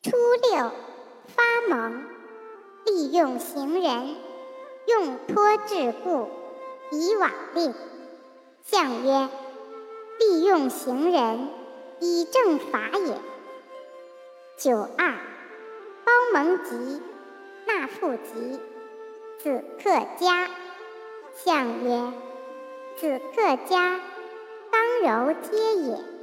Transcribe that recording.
初六，发蒙，利用行人，用托桎故，以往令。象曰：利用行人，以正法也。九二，包蒙吉，纳富吉，子克家。象曰：子克家，刚柔皆也。